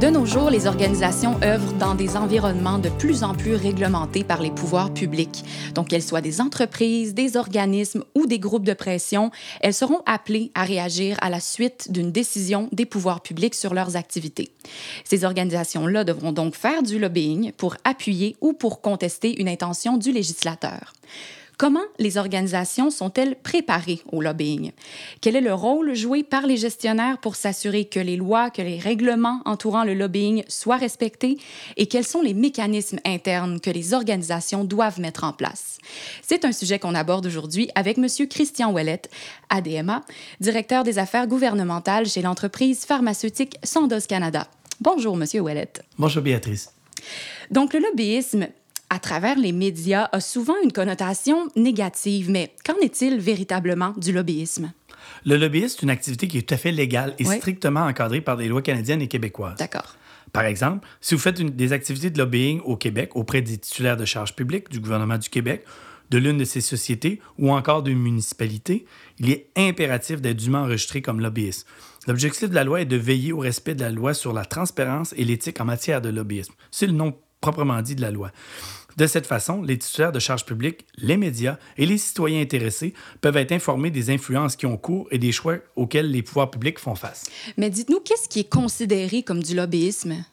De nos jours, les organisations œuvrent dans des environnements de plus en plus réglementés par les pouvoirs publics. Donc, qu'elles soient des entreprises, des organismes ou des groupes de pression, elles seront appelées à réagir à la suite d'une décision des pouvoirs publics sur leurs activités. Ces organisations-là devront donc faire du lobbying pour appuyer ou pour contester une intention du législateur. Comment les organisations sont-elles préparées au lobbying? Quel est le rôle joué par les gestionnaires pour s'assurer que les lois, que les règlements entourant le lobbying soient respectés? Et quels sont les mécanismes internes que les organisations doivent mettre en place? C'est un sujet qu'on aborde aujourd'hui avec M. Christian Ouellet, ADMA, directeur des affaires gouvernementales chez l'entreprise pharmaceutique Sandoz Canada. Bonjour, M. Ouellet. Bonjour, Béatrice. Donc, le lobbyisme, à travers les médias a souvent une connotation négative, mais qu'en est-il véritablement du lobbyisme? Le lobbyisme est une activité qui est tout à fait légale et strictement encadrée par des lois canadiennes et québécoises. D'accord. Par exemple, si vous faites des activités de lobbying au Québec auprès des titulaires de charges publiques du gouvernement du Québec, de l'une de ses sociétés ou encore d'une municipalité, il est impératif d'être dûment enregistré comme lobbyiste. L'objectif de la loi est de veiller au respect de la loi sur la transparence et l'éthique en matière de lobbyisme. C'est le nom proprement dit de la loi. De cette façon, les titulaires de charges publiques, les médias et les citoyens intéressés peuvent être informés des influences qui ont cours et des choix auxquels les pouvoirs publics font face. Mais dites-nous, qu'est-ce qui est considéré comme du lobbyisme?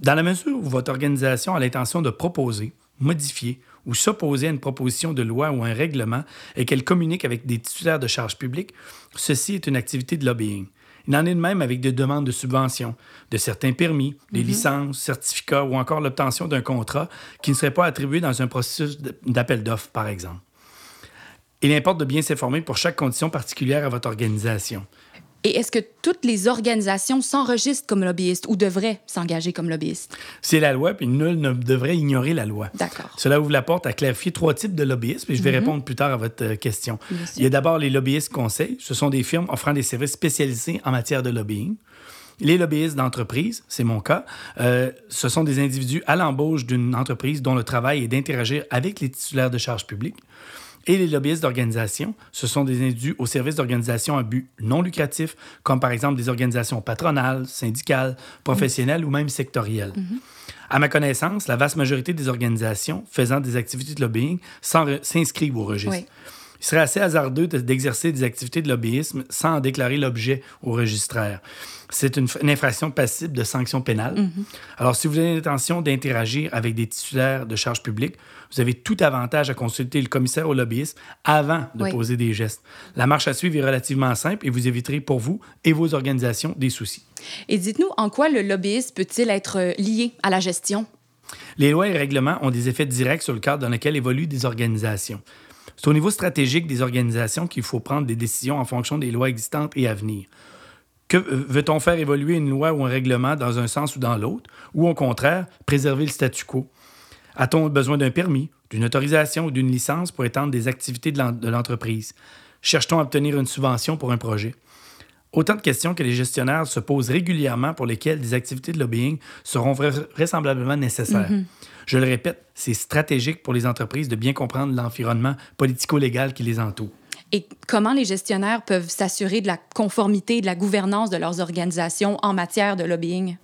Dans la mesure où votre organisation a l'intention de proposer, modifier ou s'opposer à une proposition de loi ou un règlement et qu'elle communique avec des titulaires de charges publiques, ceci est une activité de lobbying. Il en est de même avec des demandes de subventions, de certains permis, des mhm. licences, certificats ou encore l'obtention d'un contrat qui ne serait pas attribué dans un processus d'appel d'offres, par exemple. Il importe de bien s'informer pour chaque condition particulière à votre organisation. Et est-ce que toutes les organisations s'enregistrent comme lobbyistes ou devraient s'engager comme lobbyistes? C'est la loi, puis nul ne devrait ignorer la loi. D'accord. Cela ouvre la porte à clarifier trois types de lobbyistes, puis je vais mhm. répondre plus tard à votre euh, question. Il y a d'abord les lobbyistes conseils. Ce sont des firmes offrant des services spécialisés en matière de lobbying. Les lobbyistes d'entreprise, c'est mon cas, euh, ce sont des individus à l'embauche d'une entreprise dont le travail est d'interagir avec les titulaires de charges publiques. Et les lobbyistes d'organisation, ce sont des individus au service d'organisations à but non lucratif, comme par exemple des organisations patronales, syndicales, professionnelles ou même sectorielles. À ma connaissance, la vaste majorité des organisations faisant des activités de lobbying s'inscrivent au registre. Il serait assez hasardeux d'exercer des activités de lobbyisme sans en déclarer l'objet au registraire. C'est une, infraction passible de sanctions pénales. Mm-hmm. Alors, si vous avez l'intention d'interagir avec des titulaires de charges publiques, vous avez tout avantage à consulter le commissaire au lobbyisme avant de poser des gestes. La marche à suivre est relativement simple et vous éviterez pour vous et vos organisations des soucis. Et dites-nous, en quoi le lobbyisme peut-il être euh, lié à la gestion? Les lois et règlements ont des effets directs sur le cadre dans lequel évoluent des organisations. C'est au niveau stratégique des organisations qu'il faut prendre des décisions en fonction des lois existantes et à venir. Que euh, veut-on faire évoluer une loi ou un règlement dans un sens ou dans l'autre, ou au contraire, préserver le statu quo? A-t-on besoin d'un permis, d'une autorisation ou d'une licence pour étendre des activités de l'entreprise? Cherche-t-on à obtenir une subvention pour un projet? Autant de questions que les gestionnaires se posent régulièrement pour lesquelles des activités de lobbying seront vraisemblablement nécessaires. Mm-hmm. Je le répète, c'est stratégique pour les entreprises de bien comprendre l'environnement politico-légal qui les entoure. Et comment les gestionnaires peuvent s'assurer de la conformité et de la gouvernance de leurs organisations en matière de lobbying?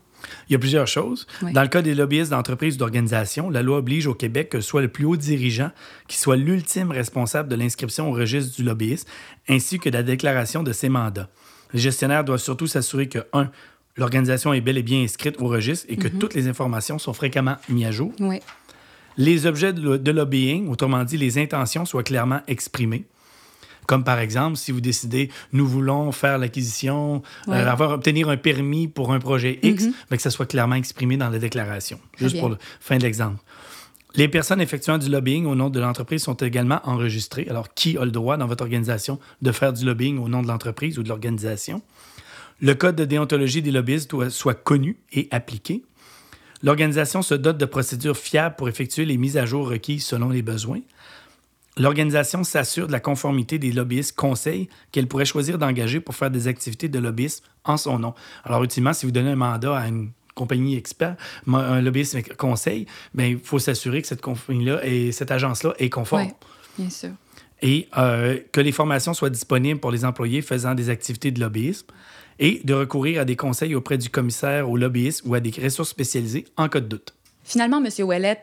Il y a plusieurs choses. Dans le cas des lobbyistes d'entreprises ou d'organisations, la loi oblige au Québec que soit le plus haut dirigeant qui soit l'ultime responsable de l'inscription au registre du lobbyiste ainsi que de la déclaration de ses mandats. Les gestionnaires doivent surtout s'assurer que, un, l'organisation est bel et bien inscrite au registre et que mhm. toutes les informations sont fréquemment mises à jour. Les objets de, lobbying, autrement dit les intentions, soient clairement exprimées. Comme par exemple, si vous décidez, nous voulons faire l'acquisition, euh, avoir, obtenir un permis pour un projet X, mhm. que ça soit clairement exprimé dans la déclaration. Juste pour la fin de l'exemple. Les personnes effectuant du lobbying au nom de l'entreprise sont également enregistrées. Alors, qui a le droit dans votre organisation de faire du lobbying au nom de l'entreprise ou de l'organisation? Le code de déontologie des lobbyistes doit soit connu et appliqué. L'organisation se dote de procédures fiables pour effectuer les mises à jour requises selon les besoins. L'organisation s'assure de la conformité des lobbyistes conseils qu'elle pourrait choisir d'engager pour faire des activités de lobbyisme en son nom. Alors, ultimement, si vous donnez un mandat à une compagnie expert, un lobbyiste conseil, ben, il faut s'assurer que cette compagnie-là et cette agence-là est conforme. Oui, bien sûr. Et euh, que les formations soient disponibles pour les employés faisant des activités de lobbyisme et de recourir à des conseils auprès du commissaire au lobbyisme ou à des ressources spécialisées en cas de doute. Finalement, M. Ouellet,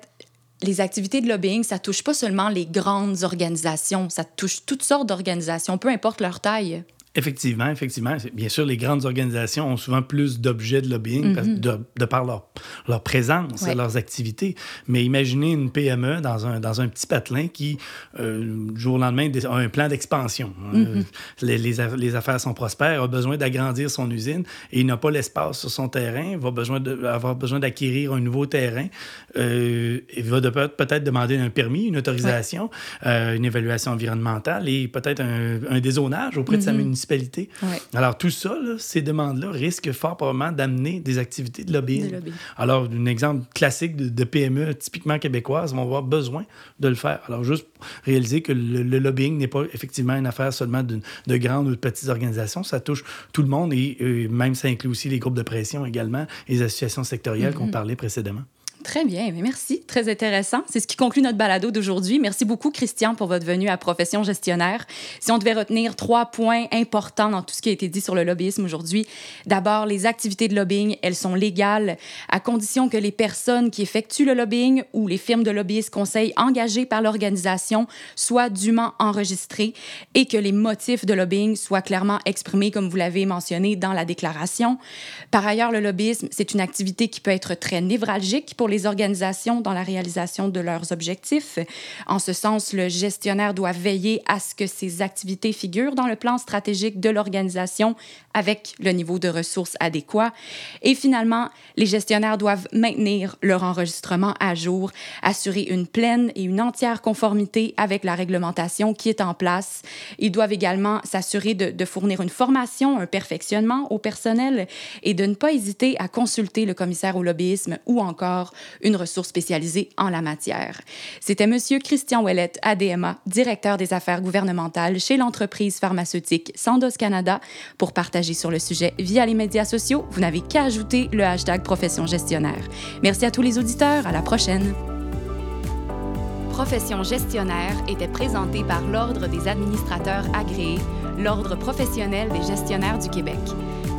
les activités de lobbying, ça touche pas seulement les grandes organisations, ça touche toutes sortes d'organisations, peu importe leur taille. Effectivement, effectivement. Bien sûr, les grandes organisations ont souvent plus d'objets de lobbying mhm. de, par leur, leur présence, leurs activités. Mais imaginez une PME dans un, dans un petit patelin qui, euh, du jour au lendemain, a un plan d'expansion. Euh, mhm. les, les, affaires sont prospères, a besoin d'agrandir son usine et il n'a pas l'espace sur son terrain, va besoin de, avoir besoin d'acquérir un nouveau terrain. Euh, il va peut-être demander un permis, une autorisation, une évaluation environnementale et peut-être un, un dézonage auprès de sa municipalité Alors, tout ça, ces demandes-là, risquent fort probablement d'amener des activités de lobbying. Alors, un exemple classique de, PME typiquement québécoise vont avoir besoin de le faire. Alors, juste réaliser que le, lobbying n'est pas effectivement une affaire seulement de, de, grandes ou de petites organisations. Ça touche tout le monde et, même ça inclut aussi les groupes de pression également, les associations sectorielles qu'on mm-hmm. parlait précédemment. Très bien, merci. Très intéressant. C'est ce qui conclut notre balado d'aujourd'hui. Merci beaucoup, Christian, pour votre venue à Profession Gestionnaire. Si on devait retenir trois points importants dans tout ce qui a été dit sur le lobbyisme aujourd'hui, d'abord, les activités de lobbying, elles sont légales à condition que les personnes qui effectuent le lobbying ou les firmes de lobbyistes conseils engagées par l'organisation soient dûment enregistrées et que les motifs de lobbying soient clairement exprimés, comme vous l'avez mentionné dans la déclaration. Par ailleurs, le lobbyisme, c'est une activité qui peut être très névralgique pour les organisations dans la réalisation de leurs objectifs. En ce sens, le gestionnaire doit veiller à ce que ces activités figurent dans le plan stratégique de l'organisation avec le niveau de ressources adéquat. Et finalement, les gestionnaires doivent maintenir leur enregistrement à jour, assurer une pleine et une entière conformité avec la réglementation qui est en place. Ils doivent également s'assurer de, de fournir une formation, un perfectionnement au personnel et de ne pas hésiter à consulter le commissaire au lobbyisme ou encore une ressource spécialisée en la matière. C'était Monsieur Christian Ouellet, ADMA, directeur des affaires gouvernementales chez l'entreprise pharmaceutique Sandoz Canada, pour partager sur le sujet via les médias sociaux. Vous n'avez qu'à ajouter le hashtag profession gestionnaire. Merci à tous les auditeurs. À la prochaine. Profession gestionnaire était présentée par l'Ordre des administrateurs agréés, l'Ordre professionnel des gestionnaires du Québec.